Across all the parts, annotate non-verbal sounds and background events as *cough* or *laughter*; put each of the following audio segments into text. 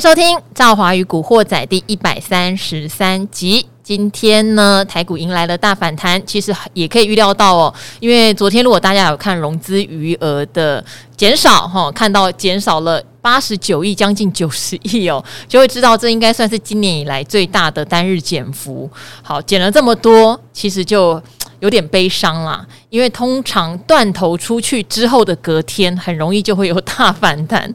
收听《赵华与古惑仔》第一百三十三集。今天呢，台股迎来了大反弹，其实也可以预料到哦，因为昨天如果大家有看融资余额的减少，哈，看到减少了八十九亿，将近九十亿哦，就会知道这应该算是今年以来最大的单日减幅。好，减了这么多，其实就。有点悲伤啦，因为通常断头出去之后的隔天，很容易就会有大反弹。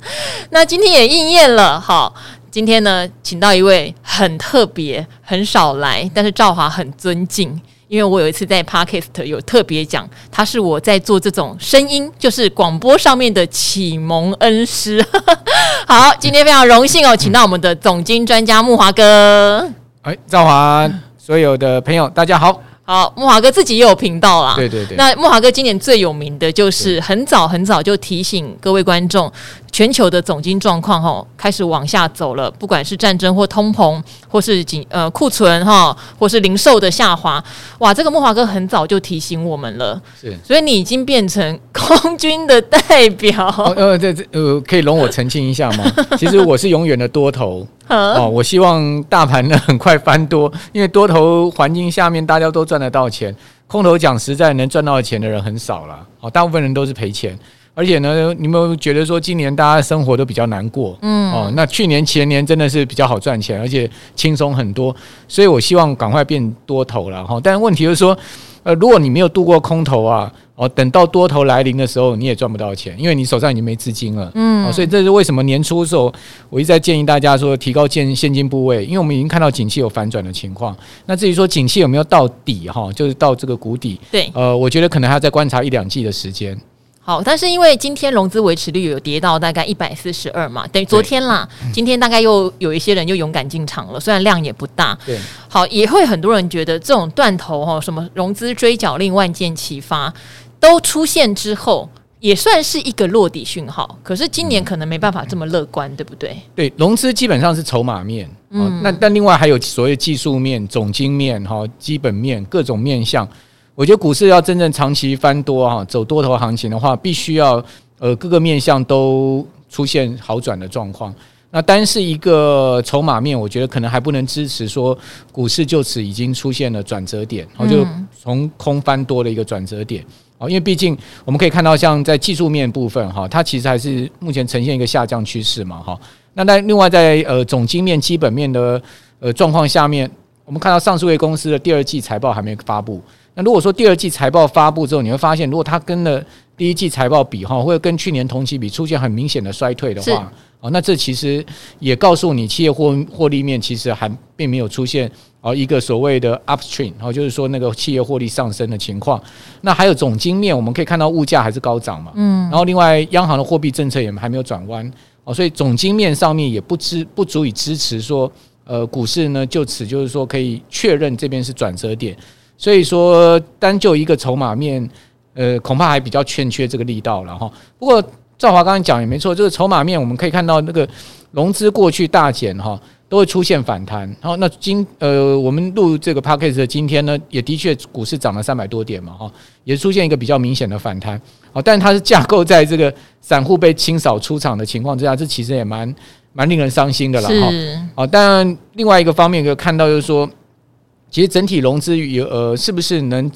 那今天也应验了，好，今天呢，请到一位很特别、很少来，但是赵华很尊敬，因为我有一次在 Podcast 有特别讲，他是我在做这种声音，就是广播上面的启蒙恩师。*laughs* 好，今天非常荣幸哦，请到我们的总经专家木华哥。哎，赵华，所有的朋友，大家好。好，木华哥自己也有频道啦。对对对。那木华哥今年最有名的就是很早很早就提醒各位观众。全球的总金状况哈开始往下走了，不管是战争或通膨，或是紧呃库存哈，或是零售的下滑，哇，这个莫华哥很早就提醒我们了，是，所以你已经变成 *laughs* 空军的代表。哦、呃，这这呃，可以容我澄清一下吗？*laughs* 其实我是永远的多头 *laughs* 哦，我希望大盘呢很快翻多，因为多头环境下面大家都赚得到钱，空头讲实在能赚到钱的人很少了，哦，大部分人都是赔钱。而且呢，你有没有觉得说今年大家生活都比较难过？嗯，哦，那去年前年真的是比较好赚钱，而且轻松很多，所以我希望赶快变多头了哈。但是问题就是说，呃，如果你没有度过空头啊，哦，等到多头来临的时候，你也赚不到钱，因为你手上已经没资金了。嗯，所以这是为什么年初的时候我一直在建议大家说提高现现金部位，因为我们已经看到景气有反转的情况。那至于说景气有没有到底哈，就是到这个谷底，对，呃，我觉得可能还要再观察一两季的时间。好，但是因为今天融资维持率有跌到大概一百四十二嘛，等于昨天啦，今天大概又有一些人又勇敢进场了，虽然量也不大。对，好，也会很多人觉得这种断头哈，什么融资追缴令万箭齐发都出现之后，也算是一个落底讯号。可是今年可能没办法这么乐观，对不对？对，融资基本上是筹码面，嗯，那但另外还有所谓技术面、总经面哈、基本面各种面向。我觉得股市要真正长期翻多哈，走多头行情的话，必须要呃各个面向都出现好转的状况。那单是一个筹码面，我觉得可能还不能支持说股市就此已经出现了转折点，然后就从空翻多的一个转折点。哦，因为毕竟我们可以看到，像在技术面部分哈，它其实还是目前呈现一个下降趋势嘛哈。那在另外在呃总经面、基本面的呃状况下面，我们看到上市位公司的第二季财报还没发布。那如果说第二季财报发布之后，你会发现，如果它跟了第一季财报比哈，或者跟去年同期比出现很明显的衰退的话，哦，那这其实也告诉你，企业获获利面其实还并没有出现啊一个所谓的 upstream，然后就是说那个企业获利上升的情况。那还有总经面，我们可以看到物价还是高涨嘛，嗯，然后另外央行的货币政策也还没有转弯，哦，所以总经面上面也不支不足以支持说，呃，股市呢就此就是说可以确认这边是转折点。所以说，单就一个筹码面，呃，恐怕还比较欠缺这个力道了哈。不过赵华刚才讲也没错，这个筹码面我们可以看到，那个融资过去大减哈，都会出现反弹。然后那今呃，我们录这个 p a c k a g e 的今天呢，也的确股市涨了三百多点嘛哈，也出现一个比较明显的反弹。好，但它是架构在这个散户被清扫出场的情况之下，这其实也蛮蛮令人伤心的了哈。好，但另外一个方面可以看到就是说。其实整体融资余额是不是能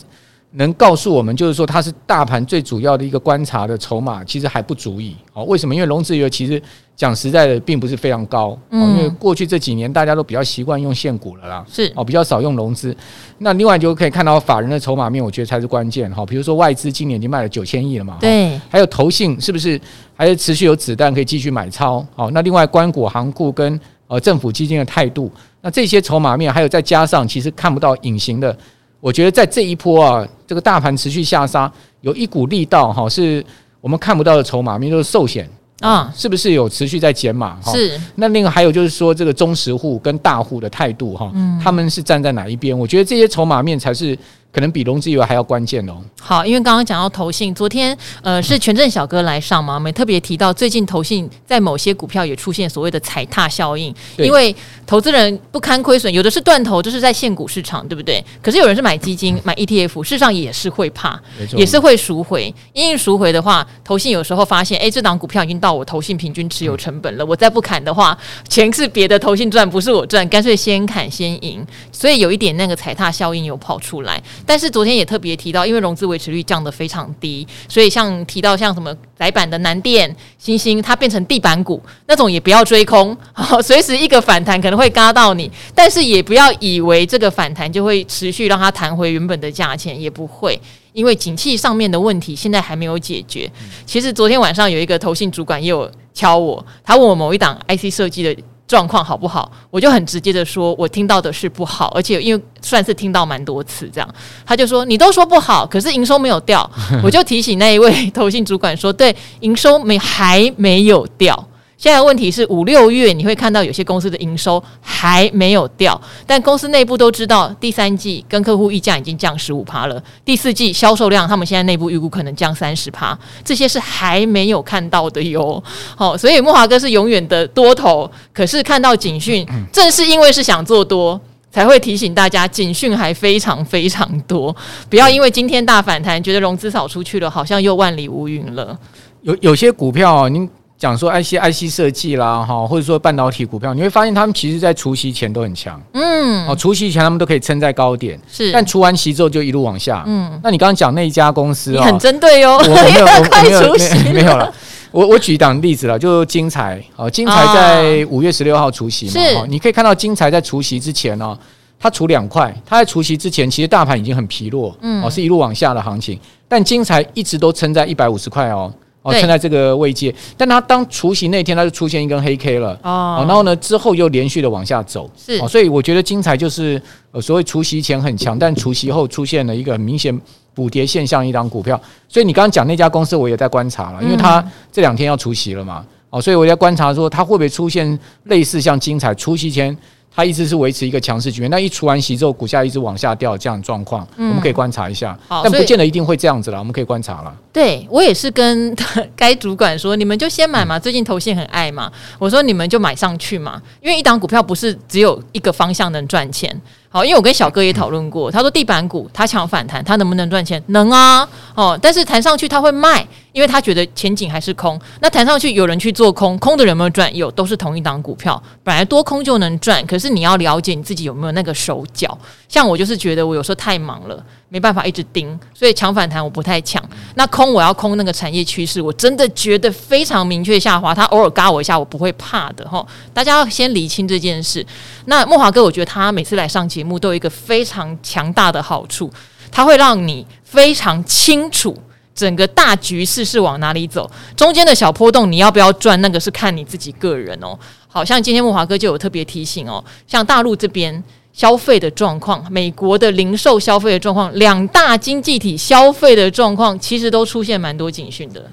能告诉我们，就是说它是大盘最主要的一个观察的筹码，其实还不足以。哦，为什么？因为融资余额其实讲实在的，并不是非常高。嗯。因为过去这几年大家都比较习惯用现股了啦，是哦，比较少用融资。那另外就可以看到法人的筹码面，我觉得才是关键哈。比如说外资今年已经卖了九千亿了嘛，对。还有投信是不是还是持续有子弹可以继续买超？好，那另外关股行库跟呃政府基金的态度。那这些筹码面，还有再加上其实看不到隐形的，我觉得在这一波啊，这个大盘持续下杀，有一股力道哈，是我们看不到的筹码面，就是寿险啊，是不是有持续在减码？是。那另外还有就是说，这个中实户跟大户的态度哈，他们是站在哪一边？我觉得这些筹码面才是可能比融资余额还要关键哦。好，因为刚刚讲到投信，昨天呃是权证小哥来上嘛，我们特别提到最近投信在某些股票也出现所谓的踩踏效应，因为投资人不堪亏损，有的是断头，就是在现股市场，对不对？可是有人是买基金、买 ETF，事实上也是会怕，也是会赎回。因为赎回的话，投信有时候发现，哎，这档股票已经到我投信平均持有成本了，我再不砍的话，钱是别的投信赚，不是我赚，干脆先砍先赢。所以有一点那个踩踏效应有跑出来。但是昨天也特别提到，因为融资维持率降得非常低，所以像提到像什么窄板的南电、欣兴，它变成地板股那种，也不要追空，随时一个反弹可能会嘎到你，但是也不要以为这个反弹就会持续让它弹回原本的价钱，也不会，因为景气上面的问题现在还没有解决。其实昨天晚上有一个投信主管也有敲我，他问我某一档 IC 设计的。状况好不好？我就很直接的说，我听到的是不好，而且因为算是听到蛮多次这样，他就说你都说不好，可是营收没有掉，我就提醒那一位投信主管说，对，营收没还没有掉。现在问题是五六月你会看到有些公司的营收还没有掉，但公司内部都知道第三季跟客户议价已经降十五趴了，第四季销售量他们现在内部预估可能降三十趴，这些是还没有看到的哟。好，所以莫华哥是永远的多头，可是看到警讯，正是因为是想做多，才会提醒大家警讯还非常非常多，不要因为今天大反弹，觉得融资扫出去了，好像又万里无云了。有有些股票啊，您。讲说 IC IC 设计啦，哈，或者说半导体股票，你会发现他们其实在除夕前都很强，嗯，哦，除夕前他们都可以撑在高点，是，但除完息之后就一路往下，嗯，那你刚刚讲那一家公司，很针对哦，我没有，我没有，没没有 *laughs* 了，*laughs* 我我举一档例子了，就精彩，哦，精彩在五月十六号除夕嘛，哦，你可以看到精彩在除夕之前哦，它除两块，它在除夕之前其实大盘已经很疲弱，嗯，哦，是一路往下的行情，但精彩一直都撑在一百五十块哦。哦，撑在这个位阶，但它当除夕那天，它就出现一根黑 K 了。哦，然后呢，之后又连续的往下走，是，所以我觉得精彩就是呃，所谓除夕前很强，但除夕后出现了一个很明显补跌现象，一张股票。所以你刚刚讲那家公司，我也在观察了，因为它这两天要除夕了嘛，哦，所以我在观察说它会不会出现类似像精彩除夕前。它一直是维持一个强势局面，那一除完息之后，股价一直往下掉，这样状况，嗯、我们可以观察一下，但不见得一定会这样子啦，我们可以观察了。对，我也是跟 *laughs* 该主管说，你们就先买嘛，最近投信很爱嘛，我说你们就买上去嘛，因为一档股票不是只有一个方向能赚钱。好，因为我跟小哥也讨论过，他说地板股他抢反弹，他能不能赚钱？能啊，哦，但是弹上去他会卖，因为他觉得前景还是空。那弹上去有人去做空，空的人有没有赚？有，都是同一档股票，本来多空就能赚，可是你要了解你自己有没有那个手脚。像我就是觉得我有时候太忙了。没办法一直盯，所以抢反弹我不太抢。那空我要空那个产业趋势，我真的觉得非常明确下滑，它偶尔嘎我一下，我不会怕的哈。大家要先理清这件事。那莫华哥，我觉得他每次来上节目都有一个非常强大的好处，他会让你非常清楚整个大局势是往哪里走，中间的小波动你要不要赚，那个是看你自己个人哦。好像今天木华哥就有特别提醒哦，像大陆这边。消费的状况，美国的零售消费的状况，两大经济体消费的状况，其实都出现蛮多警讯的。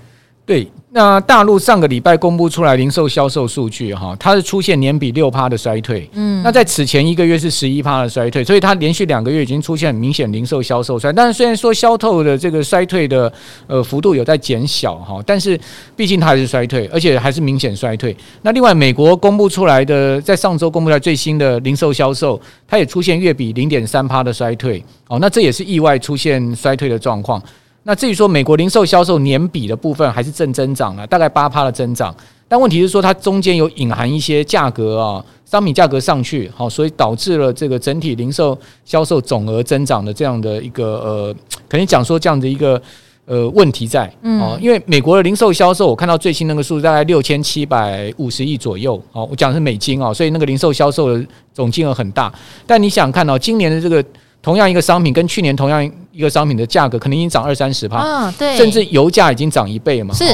对。那大陆上个礼拜公布出来零售销售数据，哈，它是出现年比六趴的衰退。嗯，那在此前一个月是十一趴的衰退，所以它连续两个月已经出现很明显零售销售衰。但是虽然说销售的这个衰退的呃幅度有在减小哈，但是毕竟它还是衰退，而且还是明显衰退。那另外美国公布出来的，在上周公布出来最新的零售销售，它也出现月比零点三趴的衰退。哦，那这也是意外出现衰退的状况。那至于说美国零售销售年比的部分还是正增长了，大概八趴的增长，但问题是说它中间有隐含一些价格啊，商品价格上去，好，所以导致了这个整体零售销售总额增长的这样的一个呃，可能讲说这样的一个呃问题在，哦，因为美国的零售销售我看到最新那个数字大概六千七百五十亿左右，哦，我讲的是美金哦，所以那个零售销售的总金额很大，但你想看到今年的这个。同样一个商品，跟去年同样一个商品的价格，可能已经涨二三十趴，啊，对，甚至油价已经涨一倍嘛。是，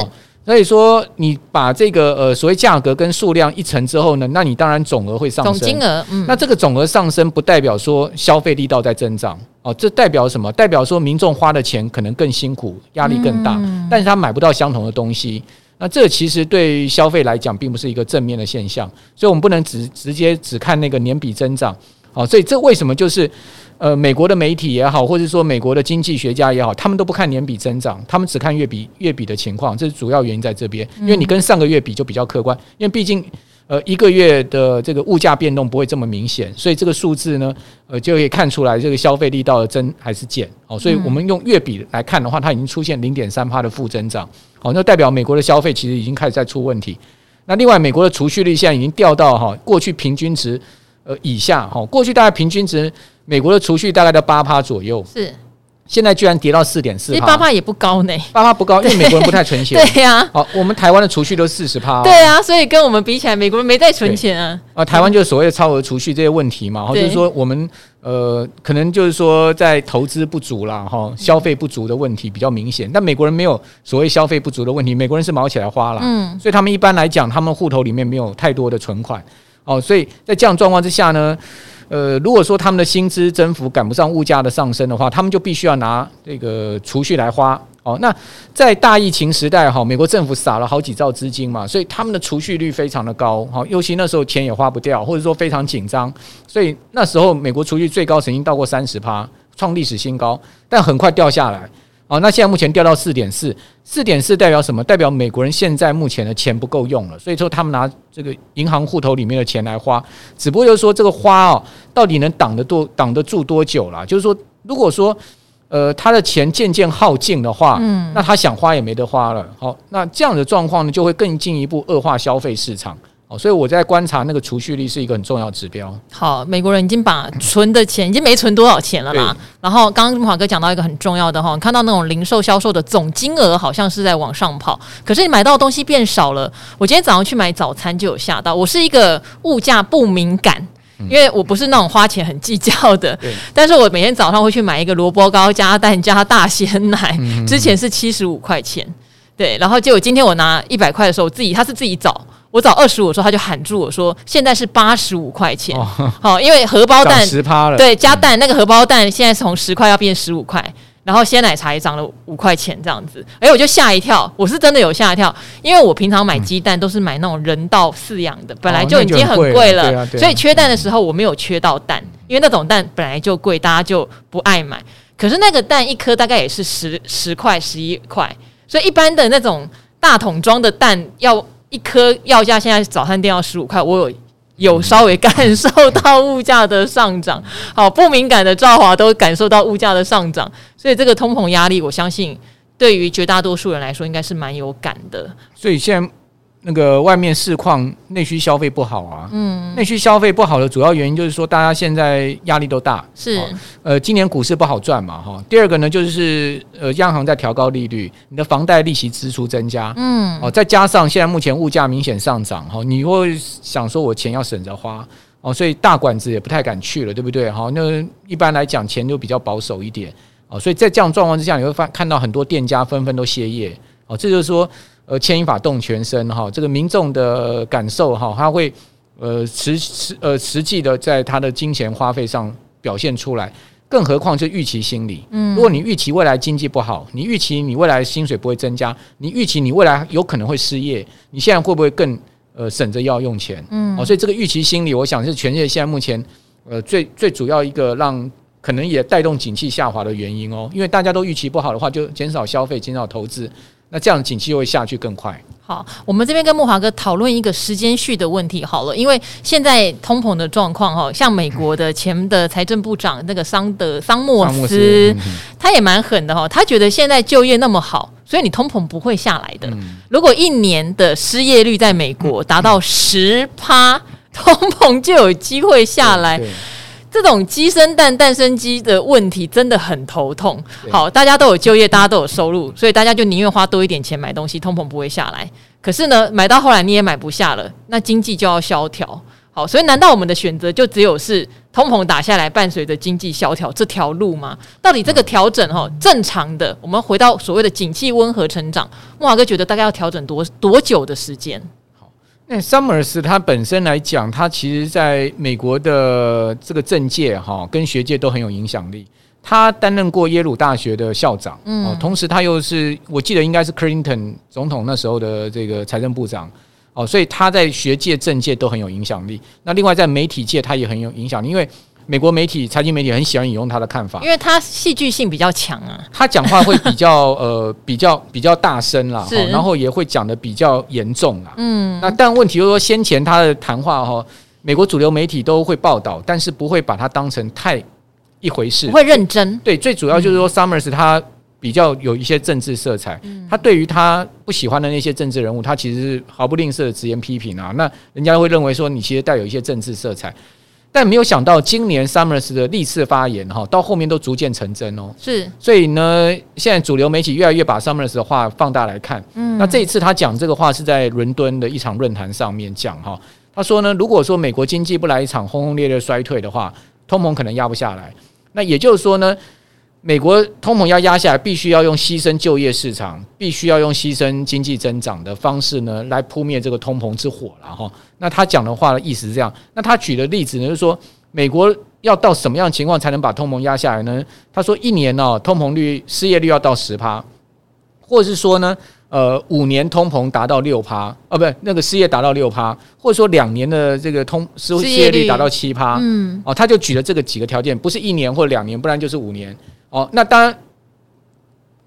所以说你把这个呃所谓价格跟数量一乘之后呢，那你当然总额会上升。总金额，嗯，那这个总额上升不代表说消费力道在增长哦，这代表什么？代表说民众花的钱可能更辛苦，压力更大，嗯，但是他买不到相同的东西。那这其实对消费来讲，并不是一个正面的现象，所以我们不能只直接只看那个年比增长。好，所以这为什么就是呃，美国的媒体也好，或者说美国的经济学家也好，他们都不看年比增长，他们只看月比月比的情况，这是主要原因在这边。因为你跟上个月比就比较客观，因为毕竟呃一个月的这个物价变动不会这么明显，所以这个数字呢，呃就可以看出来这个消费力道的增还是减。好，所以我们用月比来看的话，它已经出现零点三趴的负增长。好，那代表美国的消费其实已经开始在出问题。那另外，美国的储蓄率现在已经掉到哈过去平均值呃以下哈，过去大概平均值美国的储蓄大概在八趴左右，是现在居然跌到四点四趴，八趴也不高呢，八趴不高，因为美国人不太存钱，*laughs* 对呀、啊，好，我们台湾的储蓄都四十趴，对啊，所以跟我们比起来，美国人没在存钱啊，啊，台湾就是所谓的超额储蓄这些问题嘛，哈，就是说我们呃可能就是说在投资不足啦，哈，消费不足的问题比较明显，但美国人没有所谓消费不足的问题，美国人是卯起来花了，嗯，所以他们一般来讲，他们户头里面没有太多的存款，哦，所以在这样状况之下呢。呃，如果说他们的薪资增幅赶不上物价的上升的话，他们就必须要拿这个储蓄来花。哦，那在大疫情时代哈，美国政府撒了好几兆资金嘛，所以他们的储蓄率非常的高。好，尤其那时候钱也花不掉，或者说非常紧张，所以那时候美国储蓄最高曾经到过三十趴，创历史新高，但很快掉下来。哦，那现在目前掉到四点四，四点四代表什么？代表美国人现在目前的钱不够用了，所以说他们拿这个银行户头里面的钱来花，只不过就是说这个花哦，到底能挡得多挡得住多久啦？就是说，如果说呃他的钱渐渐耗尽的话，嗯，那他想花也没得花了。好，那这样的状况呢，就会更进一步恶化消费市场。所以我在观察那个储蓄率是一个很重要的指标。好，美国人已经把存的钱已经没存多少钱了啦。然后刚刚华哥讲到一个很重要的哈，看到那种零售销售的总金额好像是在往上跑，可是你买到的东西变少了。我今天早上去买早餐就有吓到，我是一个物价不敏感，因为我不是那种花钱很计较的。但是我每天早上会去买一个萝卜糕加蛋加大鲜奶，之前是七十五块钱，对，然后结果今天我拿一百块的时候，我自己他是自己找。我找二十五的时候，他就喊住我说：“现在是八十五块钱。哦”好，因为荷包蛋十趴了，对，加蛋那个荷包蛋现在是从十块要变十五块，然后鲜奶茶也涨了五块钱这样子。哎，我就吓一跳，我是真的有吓一跳，因为我平常买鸡蛋都是买那种人道饲养的，本来就已经很贵了，所以缺蛋的时候我没有缺到蛋，因为那种蛋本来就贵，大家就不爱买。可是那个蛋一颗大概也是十十块、十一块，所以一般的那种大桶装的蛋要。一颗药价现在早餐店要十五块，我有有稍微感受到物价的上涨。好，不敏感的赵华都感受到物价的上涨，所以这个通膨压力，我相信对于绝大多数人来说，应该是蛮有感的。所以现在。那个外面市况内需消费不好啊，嗯，内需消费不好的主要原因就是说，大家现在压力都大，是，呃，今年股市不好赚嘛，哈。第二个呢，就是呃，央行在调高利率，你的房贷利息支出增加，嗯，哦，再加上现在目前物价明显上涨，哈，你会想说我钱要省着花，哦，所以大馆子也不太敢去了，对不对？哈，那一般来讲钱就比较保守一点，哦，所以在这样状况之下，你会发看到很多店家纷纷都歇业，哦，这就是说。呃，牵一发动全身哈，这个民众的感受哈，他会呃实实呃实际的在他的金钱花费上表现出来，更何况是预期心理。嗯，如果你预期未来经济不好，你预期你未来薪水不会增加，你预期你未来有可能会失业，你现在会不会更呃省着要用钱？嗯，哦，所以这个预期心理，我想是全世界现在目前呃最最主要一个让可能也带动景气下滑的原因哦，因为大家都预期不好的话，就减少消费，减少投资。那这样景气会下去更快。好，我们这边跟木华哥讨论一个时间序的问题好了，因为现在通膨的状况哈，像美国的前的财政部长那个桑德桑莫斯，斯嗯、他也蛮狠的哈，他觉得现在就业那么好，所以你通膨不会下来的。嗯、如果一年的失业率在美国达到十趴，嗯、通膨就有机会下来。这种鸡生蛋，蛋生鸡的问题真的很头痛。好，大家都有就业，大家都有收入，所以大家就宁愿花多一点钱买东西，通膨不会下来。可是呢，买到后来你也买不下了，那经济就要萧条。好，所以难道我们的选择就只有是通膨打下来，伴随着经济萧条这条路吗？到底这个调整哈，正常的，我们回到所谓的景气温和成长，莫华哥觉得大概要调整多多久的时间？那 Summers 他本身来讲，他其实在美国的这个政界哈，跟学界都很有影响力。他担任过耶鲁大学的校长，嗯，同时他又是我记得应该是 Clinton 总统那时候的这个财政部长，哦，所以他在学界、政界都很有影响力。那另外在媒体界，他也很有影响力，因为美国媒体、财经媒体很喜欢引用他的看法，因为他戏剧性比较强啊。他讲话会比较呃 *laughs* 比较比较大声啦，然后也会讲的比较严重啦。嗯，那但问题就是说，先前他的谈话哈，美国主流媒体都会报道，但是不会把它当成太一回事，不会认真。对，最主要就是说，Summers 他比较有一些政治色彩，嗯、他对于他不喜欢的那些政治人物，他其实是毫不吝啬的直言批评啊。那人家会认为说，你其实带有一些政治色彩。但没有想到，今年 Summers 的历次发言哈，到后面都逐渐成真哦。是，所以呢，现在主流媒体越来越把 Summers 的话放大来看。嗯，那这一次他讲这个话是在伦敦的一场论坛上面讲哈。他说呢，如果说美国经济不来一场轰轰烈烈衰退的话，通膨可能压不下来。那也就是说呢。美国通膨要压下来，必须要用牺牲就业市场，必须要用牺牲经济增长的方式呢，来扑灭这个通膨之火了哈。那他讲的话的意思是这样。那他举的例子呢，就是说美国要到什么样的情况才能把通膨压下来呢？他说一年呢，通膨率、失业率要到十趴，或者是说呢，呃，五年通膨达到六趴，哦，不，那个失业达到六趴，或者说两年的这个通失失业率达到七趴，嗯，哦，他就举了这个几个条件，不是一年或两年，不然就是五年。哦，那当然，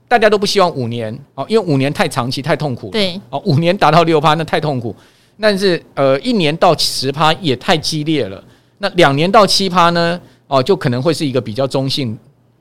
大家都不希望五年哦，因为五年太长期、太痛苦了。对，哦，五年达到六趴，那太痛苦。但是，呃，一年到十趴也太激烈了。那两年到七趴呢？哦，就可能会是一个比较中性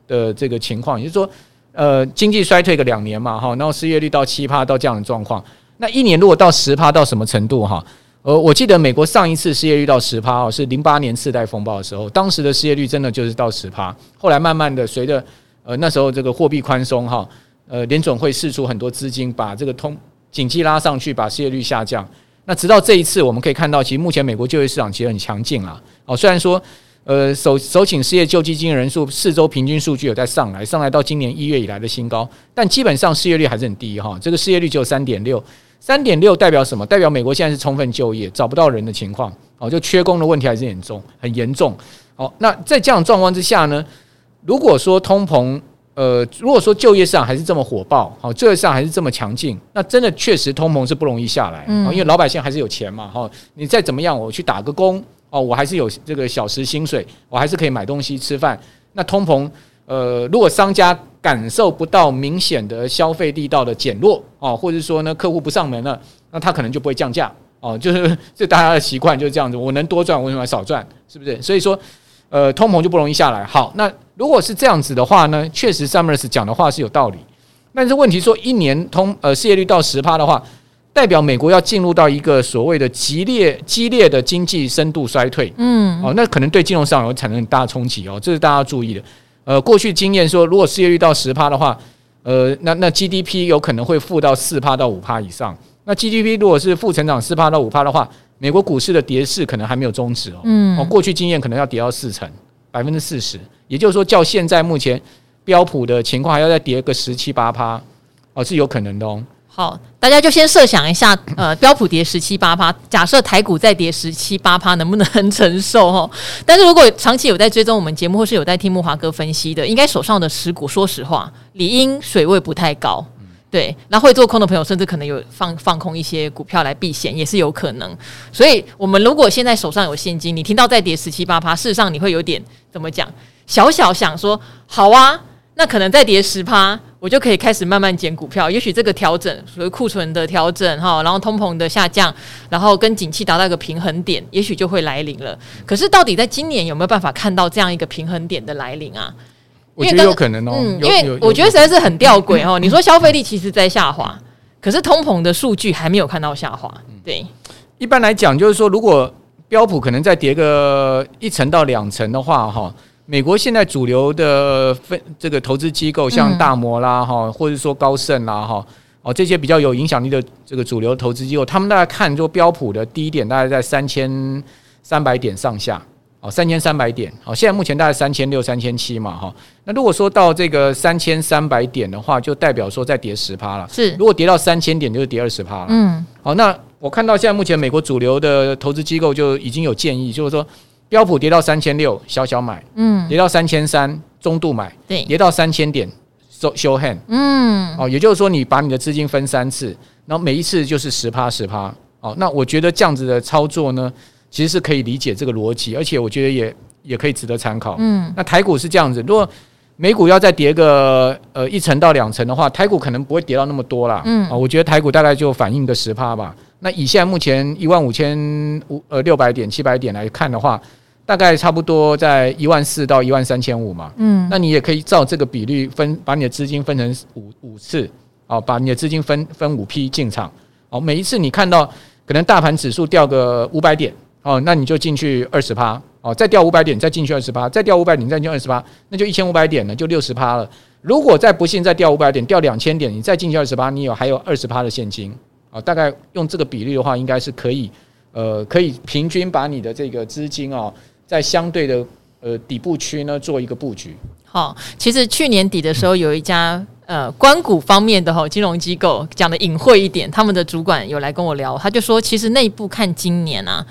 的这个情况，也就是说，呃，经济衰退个两年嘛，哈，然后失业率到七趴到这样的状况。那一年如果到十趴到什么程度？哈？呃，我记得美国上一次失业率到十趴哦，是零八年次贷风暴的时候，当时的失业率真的就是到十趴。后来慢慢的随着呃那时候这个货币宽松哈，呃联准会释出很多资金，把这个通经济拉上去，把失业率下降。那直到这一次，我们可以看到，其实目前美国就业市场其实很强劲啊。哦，虽然说呃首首请失业救济金人数四周平均数据有在上来，上来到今年一月以来的新高，但基本上失业率还是很低哈，这个失业率只有三点六。三点六代表什么？代表美国现在是充分就业，找不到人的情况，哦，就缺工的问题还是严重，很严重。哦，那在这样状况之下呢，如果说通膨，呃，如果说就业市场还是这么火爆，好，就业市场还是这么强劲，那真的确实通膨是不容易下来，因为老百姓还是有钱嘛，哈，你再怎么样，我去打个工，哦，我还是有这个小时薪水，我还是可以买东西吃饭，那通膨。呃，如果商家感受不到明显的消费力道的减弱哦，或者说呢，客户不上门了，那他可能就不会降价哦。*laughs* 就是这大家的习惯就是这样子，我能多赚，为什么要少赚？是不是？所以说，呃，通膨就不容易下来。好，那如果是这样子的话呢，确实 Summers 讲的话是有道理。但是问题说，一年通呃失业率到十趴的话，代表美国要进入到一个所谓的激烈激烈的经济深度衰退。嗯，哦，那可能对金融市场有产生很大的冲击哦，这是大家要注意的。呃，过去经验说，如果失业率到十趴的话，呃，那那 GDP 有可能会负到四趴到五趴以上。那 GDP 如果是负成长四趴到五趴的话，美国股市的跌势可能还没有终止哦。嗯。哦，过去经验可能要跌到四成，百分之四十，也就是说，较现在目前标普的情况还要再跌个十七八趴，哦，是有可能的哦。好，大家就先设想一下，呃，标普跌十七八趴，假设台股再跌十七八趴，能不能承受？哈，但是如果长期有在追踪我们节目，或是有在听木华哥分析的，应该手上的持股，说实话，理应水位不太高。对，那会做空的朋友，甚至可能有放放空一些股票来避险，也是有可能。所以，我们如果现在手上有现金，你听到再跌十七八趴，事实上你会有点怎么讲？小小想说，好啊。那可能再跌十趴，我就可以开始慢慢减股票。也许这个调整，所谓库存的调整哈，然后通膨的下降，然后跟景气达到一个平衡点，也许就会来临了。可是到底在今年有没有办法看到这样一个平衡点的来临啊？我觉得有可能哦，嗯，因为我觉得实在是很吊诡哦。你说消费力其实在下滑，可是通膨的数据还没有看到下滑。对，一般来讲就是说，如果标普可能再跌个一层到两层的话，哈。美国现在主流的分这个投资机构，像大摩啦哈，或者说高盛啦哈，哦这些比较有影响力的这个主流投资机构，他们大概看说标普的低点大概在三千三百点上下，哦三千三百点，哦现在目前大概三千六、三千七嘛哈。那如果说到这个三千三百点的话，就代表说再跌十趴了。是，如果跌到三千点，就是跌二十趴了。嗯，好，那我看到现在目前美国主流的投资机构就已经有建议，就是说。标普跌到三千六，小小买，嗯，跌到三千三，中度买，对，跌到三千点，show show hand，嗯，哦，也就是说，你把你的资金分三次，然后每一次就是十趴十趴，哦，那我觉得这样子的操作呢，其实是可以理解这个逻辑，而且我觉得也也可以值得参考。嗯，那台股是这样子，如果美股要再跌个呃一层到两层的话，台股可能不会跌到那么多啦。嗯，啊，我觉得台股大概就反映个十趴吧。那以现在目前一万五千五呃六百点七百点来看的话，大概差不多在一万四到一万三千五嘛。嗯，那你也可以照这个比率分，把你的资金分成五五次，哦，把你的资金分分五批进场。哦，每一次你看到可能大盘指数掉个五百点，哦，那你就进去二十趴。哦，再掉五百点，再进去二十趴，再掉五百点，再进去二十趴，那就一千五百点了，就六十趴了。如果再不幸再掉五百点，掉两千点，你再进去二十趴，你有还有二十趴的现金啊。大概用这个比率的话，应该是可以，呃，可以平均把你的这个资金啊，在相对的呃底部区呢做一个布局。好，其实去年底的时候，有一家呃关谷方面的哈金融机构讲的隐晦一点，他们的主管有来跟我聊，他就说，其实内部看今年啊。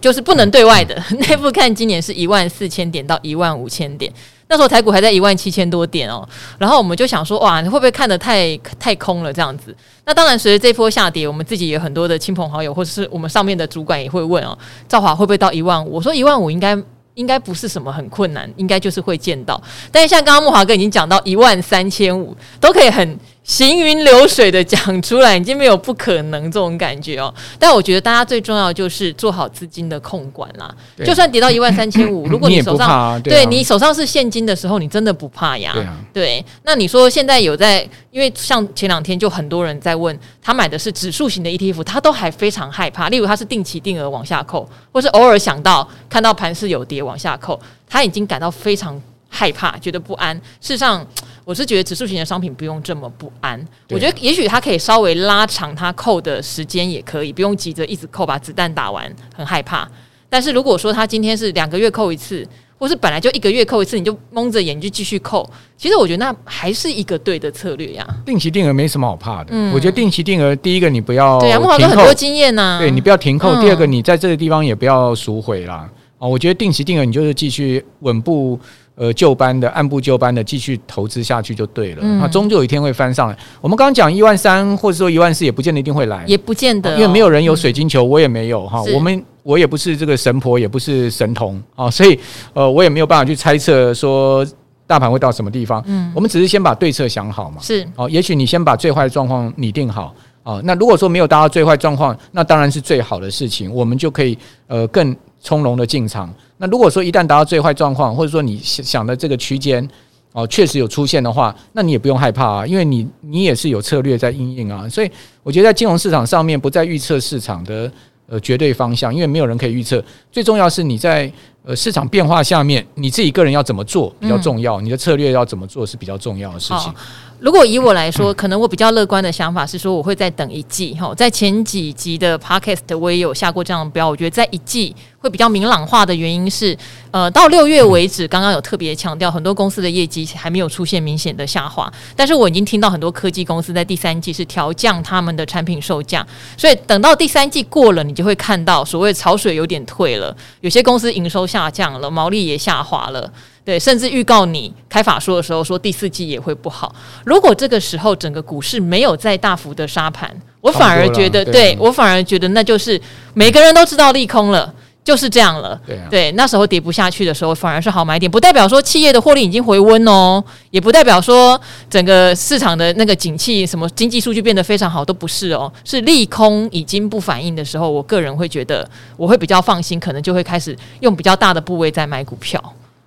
就是不能对外的，*laughs* 内部看今年是一万四千点到一万五千点，那时候台股还在一万七千多点哦，然后我们就想说，哇，你会不会看得太太空了这样子？那当然，随着这波下跌，我们自己有很多的亲朋好友，或者是我们上面的主管也会问哦，兆华会不会到一万五？我说一万五应该。应该不是什么很困难，应该就是会见到。但是像刚刚木华哥已经讲到一万三千五，都可以很行云流水的讲出来，已经没有不可能这种感觉哦。但我觉得大家最重要就是做好资金的控管啦。就算跌到一万三千五，*coughs* 如果你手上对，对你手上是现金的时候，你真的不怕呀。对，啊、对，那你说现在有在，因为像前两天就很多人在问，他买的是指数型的 ETF，他都还非常害怕。例如他是定期定额往下扣，或是偶尔想到看到盘势有跌。往下扣，他已经感到非常害怕，觉得不安。事实上，*tsk* 我是觉得指数型的商品不用这么不安。对我觉得也许它可以稍微拉长它扣的时间，也可以不用急着一直扣，把子弹打完，很害怕。但是如果说他今天是两个月扣一次，或是本来就一个月扣一次，你就蒙着眼就继续扣，其实我觉得那还是一个对的策略呀。定期定额没什么好怕的，嗯、我觉得定期定额第一个你不要对啊，木华哥很多经验呐、啊，对你不要停扣。嗯、第二个你在这个地方也不要赎回啦。哦，我觉得定期定额，你就是继续稳步呃就班的，按部就班的继续投资下去就对了。嗯，终究有一天会翻上来。我们刚刚讲一万三，或者说一万四，也不见得一定会来，也不见得，因为没有人有水晶球，我也没有哈。我们我也不是这个神婆，也不是神童啊，所以呃，我也没有办法去猜测说大盘会到什么地方。嗯，我们只是先把对策想好嘛。是哦，也许你先把最坏的状况拟定好啊。那如果说没有达到最坏状况，那当然是最好的事情，我们就可以呃更。从容的进场。那如果说一旦达到最坏状况，或者说你想的这个区间哦，确实有出现的话，那你也不用害怕啊，因为你你也是有策略在应应啊。所以我觉得在金融市场上面，不再预测市场的呃绝对方向，因为没有人可以预测。最重要是你在呃市场变化下面，你自己个人要怎么做比较重要，你的策略要怎么做是比较重要的事情。如果以我来说，可能我比较乐观的想法是说，我会再等一季哈。在前几集的 Podcast 我也有下过这样的标，我觉得在一季会比较明朗化的原因是，呃，到六月为止，刚刚有特别强调，很多公司的业绩还没有出现明显的下滑，但是我已经听到很多科技公司在第三季是调降他们的产品售价，所以等到第三季过了，你就会看到所谓潮水有点退了，有些公司营收下降了，毛利也下滑了。对，甚至预告你开法说的时候说第四季也会不好。如果这个时候整个股市没有再大幅的杀盘，我反而觉得，对，我反而觉得那就是每个人都知道利空了，就是这样了。对，对，那时候跌不下去的时候，反而是好买点。不代表说企业的获利已经回温哦，也不代表说整个市场的那个景气什么经济数据变得非常好，都不是哦。是利空已经不反应的时候，我个人会觉得我会比较放心，可能就会开始用比较大的部位在买股票。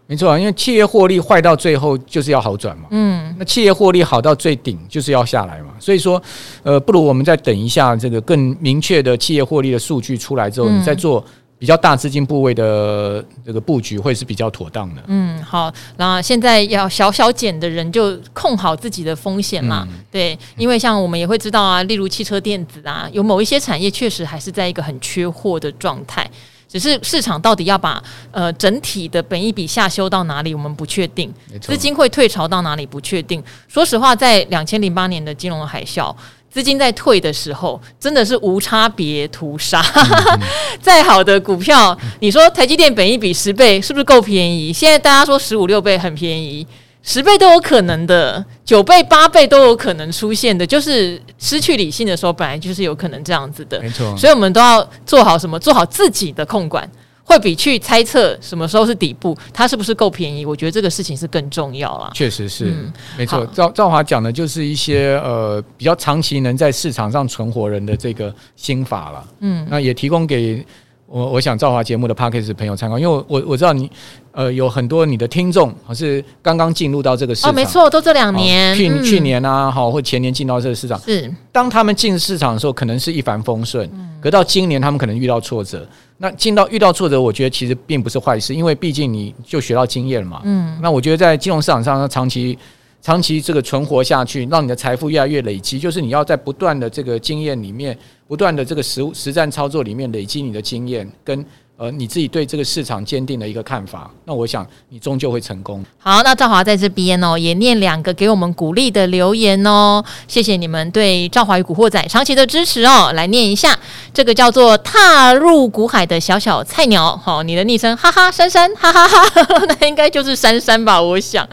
没错啊，因为企业获利坏到最后就是要好转嘛。嗯，那企业获利好到最顶就是要下来嘛。所以说，呃，不如我们再等一下这个更明确的企业获利的数据出来之后，嗯、你再做比较大资金部位的这个布局，会是比较妥当的。嗯，好，那现在要小小减的人就控好自己的风险嘛。嗯、对，因为像我们也会知道啊，例如汽车电子啊，有某一些产业确实还是在一个很缺货的状态。只是市场到底要把呃整体的本一笔下修到哪里，我们不确定；资金会退潮到哪里，不确定。说实话，在两千零八年的金融海啸，资金在退的时候，真的是无差别屠杀。嗯、*laughs* 再好的股票，你说台积电本一比十倍，是不是够便宜？现在大家说十五六倍很便宜。十倍都有可能的，九倍、八倍都有可能出现的，就是失去理性的时候，本来就是有可能这样子的。没错，所以我们都要做好什么？做好自己的控管，会比去猜测什么时候是底部，它是不是够便宜？我觉得这个事情是更重要啦。确实是，嗯、没错。赵赵华讲的就是一些呃比较长期能在市场上存活人的这个心法了。嗯，那也提供给。我我想赵华节目的 p a c k a g e 朋友参考，因为我我我知道你呃有很多你的听众是刚刚进入到这个市场，哦，没错，都这两年，去、嗯、去年啊，好或前年进到这个市场，是。当他们进市场的时候，可能是一帆风顺，嗯，可到今年他们可能遇到挫折，那进到遇到挫折，我觉得其实并不是坏事，因为毕竟你就学到经验了嘛，嗯，那我觉得在金融市场上长期。长期这个存活下去，让你的财富越来越累积，就是你要在不断的这个经验里面，不断的这个实实战操作里面累积你的经验跟。呃，你自己对这个市场坚定的一个看法，那我想你终究会成功。好，那赵华在这边哦，也念两个给我们鼓励的留言哦，谢谢你们对赵华与古惑仔长期的支持哦。来念一下，这个叫做踏入股海的小小菜鸟，好，你的昵称哈哈珊珊，哈哈哈，哈，*laughs* 那应该就是珊珊吧？我想，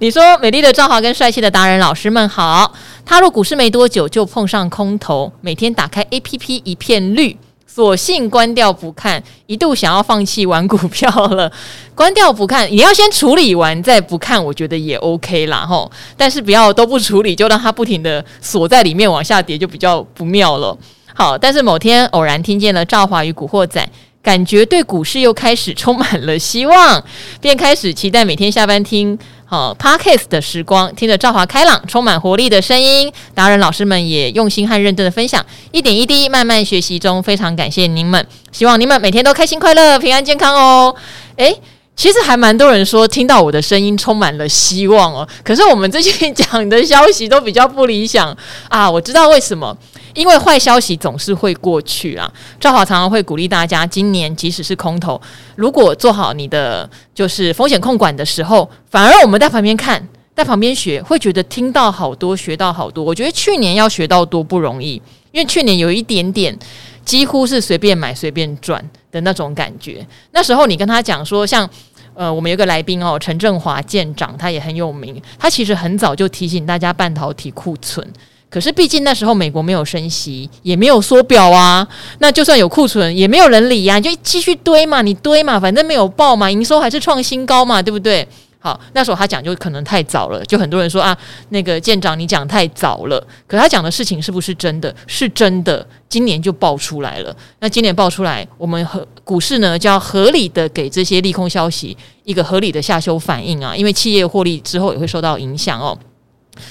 你说美丽的赵华跟帅气的达人老师们好，踏入股市没多久就碰上空头，每天打开 APP 一片绿。索性关掉不看，一度想要放弃玩股票了。*laughs* 关掉不看，你要先处理完再不看，我觉得也 OK 啦吼。但是不要都不处理，就让它不停的锁在里面往下跌，就比较不妙了。好，但是某天偶然听见了赵华与古惑仔，感觉对股市又开始充满了希望，便开始期待每天下班听。好，Podcast 的时光，听着赵华开朗、充满活力的声音，达人老师们也用心和认真的分享，一点一滴慢慢学习中，非常感谢您们，希望你们每天都开心快乐、平安健康哦。诶，其实还蛮多人说听到我的声音充满了希望哦，可是我们最近 *laughs* 讲的消息都比较不理想啊，我知道为什么。因为坏消息总是会过去啊，赵华常常会鼓励大家，今年即使是空头，如果做好你的就是风险控管的时候，反而我们在旁边看，在旁边学，会觉得听到好多，学到好多。我觉得去年要学到多不容易，因为去年有一点点几乎是随便买随便赚的那种感觉。那时候你跟他讲说，像呃，我们有个来宾哦，陈振华舰长，他也很有名，他其实很早就提醒大家半导体库存。可是毕竟那时候美国没有升息，也没有缩表啊。那就算有库存，也没有人理呀、啊，就继续堆嘛，你堆嘛，反正没有爆嘛，营收还是创新高嘛，对不对？好，那时候他讲就可能太早了，就很多人说啊，那个舰长你讲太早了。可他讲的事情是不是真的？是真的，今年就爆出来了。那今年爆出来，我们和股市呢就要合理的给这些利空消息一个合理的下修反应啊，因为企业获利之后也会受到影响哦。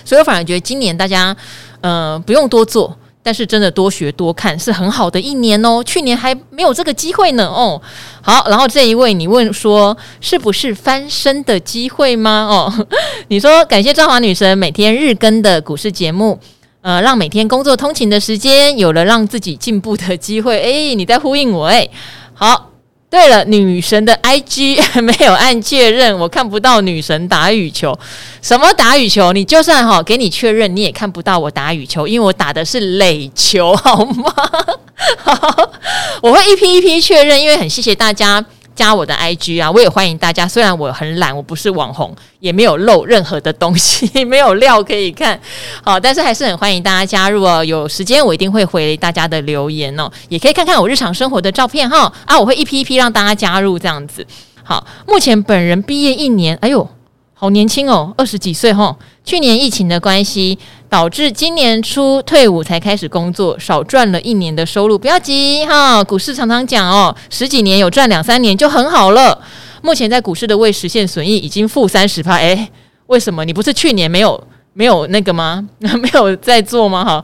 所以我反而觉得今年大家。呃，不用多做，但是真的多学多看是很好的一年哦。去年还没有这个机会呢哦。好，然后这一位你问说是不是翻身的机会吗？哦，*laughs* 你说感谢赵华女神每天日更的股市节目，呃，让每天工作通勤的时间有了让自己进步的机会。诶，你在呼应我诶，好。对了，女神的 IG *laughs* 没有按确认，我看不到女神打羽球。什么打羽球？你就算哈给你确认，你也看不到我打羽球，因为我打的是垒球，好吗？*laughs* 好，我会一批一批确认，因为很谢谢大家。加我的 IG 啊，我也欢迎大家。虽然我很懒，我不是网红，也没有露任何的东西，*laughs* 没有料可以看，好，但是还是很欢迎大家加入哦。有时间我一定会回大家的留言哦，也可以看看我日常生活的照片哈。啊，我会一批一批让大家加入这样子。好，目前本人毕业一年，哎呦。好年轻哦，二十几岁哈。去年疫情的关系，导致今年初退伍才开始工作，少赚了一年的收入。不要急哈，股市常常讲哦，十几年有赚两三年就很好了。目前在股市的未实现损益已经负三十趴，诶，为什么？你不是去年没有没有那个吗？*laughs* 没有在做吗？哈，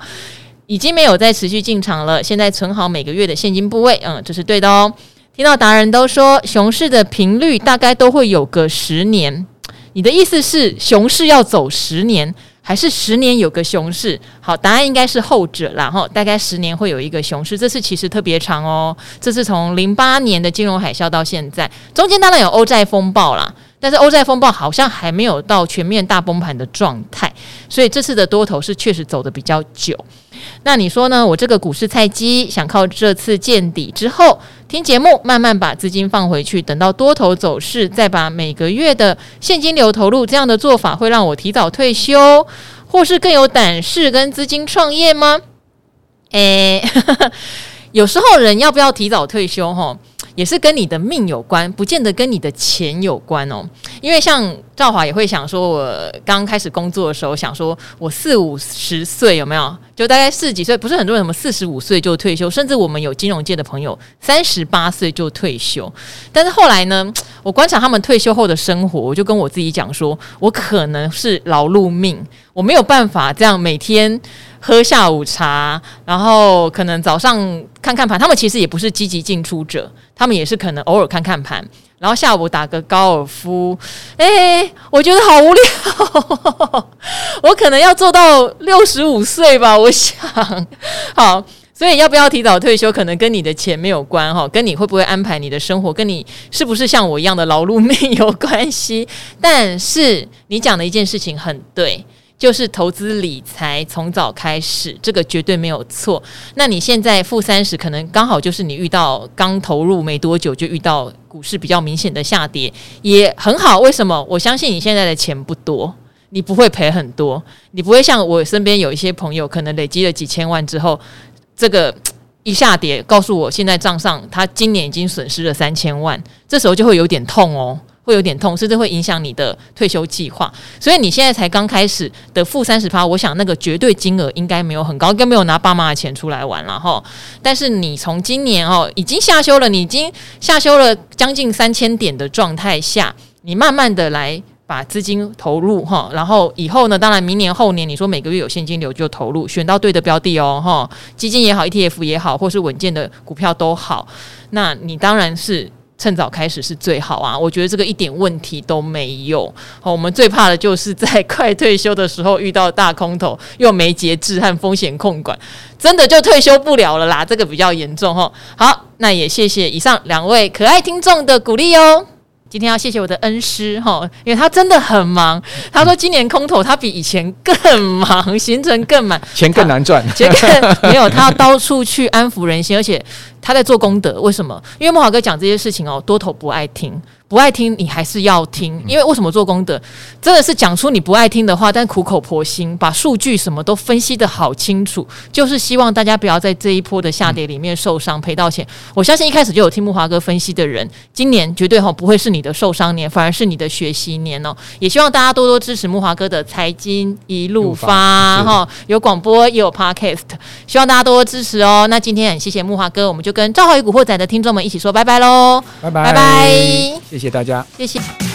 已经没有再持续进场了。现在存好每个月的现金部位，嗯，这是对的哦。听到达人都说，熊市的频率大概都会有个十年。你的意思是熊市要走十年，还是十年有个熊市？好，答案应该是后者啦。哈，大概十年会有一个熊市，这次其实特别长哦。这是从零八年的金融海啸到现在，中间当然有欧债风暴啦，但是欧债风暴好像还没有到全面大崩盘的状态，所以这次的多头是确实走得比较久。那你说呢？我这个股市菜鸡想靠这次见底之后听节目，慢慢把资金放回去，等到多头走势再把每个月的现金流投入，这样的做法会让我提早退休，或是更有胆识跟资金创业吗？诶，*laughs* 有时候人要不要提早退休？哈，也是跟你的命有关，不见得跟你的钱有关哦。因为像赵华也会想说，我刚开始工作的时候，想说我四五十岁有没有？就大概四十几岁，不是很多人什么四十五岁就退休，甚至我们有金融界的朋友三十八岁就退休。但是后来呢，我观察他们退休后的生活，我就跟我自己讲说，我可能是劳碌命，我没有办法这样每天。喝下午茶，然后可能早上看看盘。他们其实也不是积极进出者，他们也是可能偶尔看看盘，然后下午打个高尔夫。哎，我觉得好无聊，*laughs* 我可能要做到六十五岁吧。我想，好，所以要不要提早退休，可能跟你的钱没有关哈，跟你会不会安排你的生活，跟你是不是像我一样的劳碌命有关系。但是你讲的一件事情很对。就是投资理财从早开始，这个绝对没有错。那你现在负三十，可能刚好就是你遇到刚投入没多久就遇到股市比较明显的下跌，也很好。为什么？我相信你现在的钱不多，你不会赔很多，你不会像我身边有一些朋友，可能累积了几千万之后，这个一下跌，告诉我现在账上他今年已经损失了三千万，这时候就会有点痛哦。会有点痛，甚至会影响你的退休计划。所以你现在才刚开始的负三十趴，我想那个绝对金额应该没有很高，应该没有拿爸妈的钱出来玩了哈。但是你从今年哦，已经下修了，你已经下修了将近三千点的状态下，你慢慢的来把资金投入哈，然后以后呢，当然明年后年，你说每个月有现金流就投入，选到对的标的哦哈，基金也好，ETF 也好，或是稳健的股票都好，那你当然是。趁早开始是最好啊！我觉得这个一点问题都没有。好，我们最怕的就是在快退休的时候遇到大空头，又没节制和风险控管，真的就退休不了了啦！这个比较严重哈。好，那也谢谢以上两位可爱听众的鼓励哦。今天要谢谢我的恩师哈，因为他真的很忙。他说今年空头他比以前更忙，行程更满，钱更难赚。钱更 *laughs* 没有，他要到处去安抚人心，而且他在做功德。为什么？因为莫华哥讲这些事情哦，多头不爱听。不爱听，你还是要听，因为为什么做功德，真的是讲出你不爱听的话，但苦口婆心，把数据什么都分析的好清楚，就是希望大家不要在这一波的下跌里面受伤赔到钱。我相信一开始就有听木华哥分析的人，今年绝对哈不会是你的受伤年，反而是你的学习年哦。也希望大家多多支持木华哥的财经一路发哈，有广播也有 podcast，希望大家多多支持哦。那今天很谢谢木华哥，我们就跟赵华与古惑仔的听众们一起说拜拜喽，拜拜拜拜。谢谢大家，谢谢。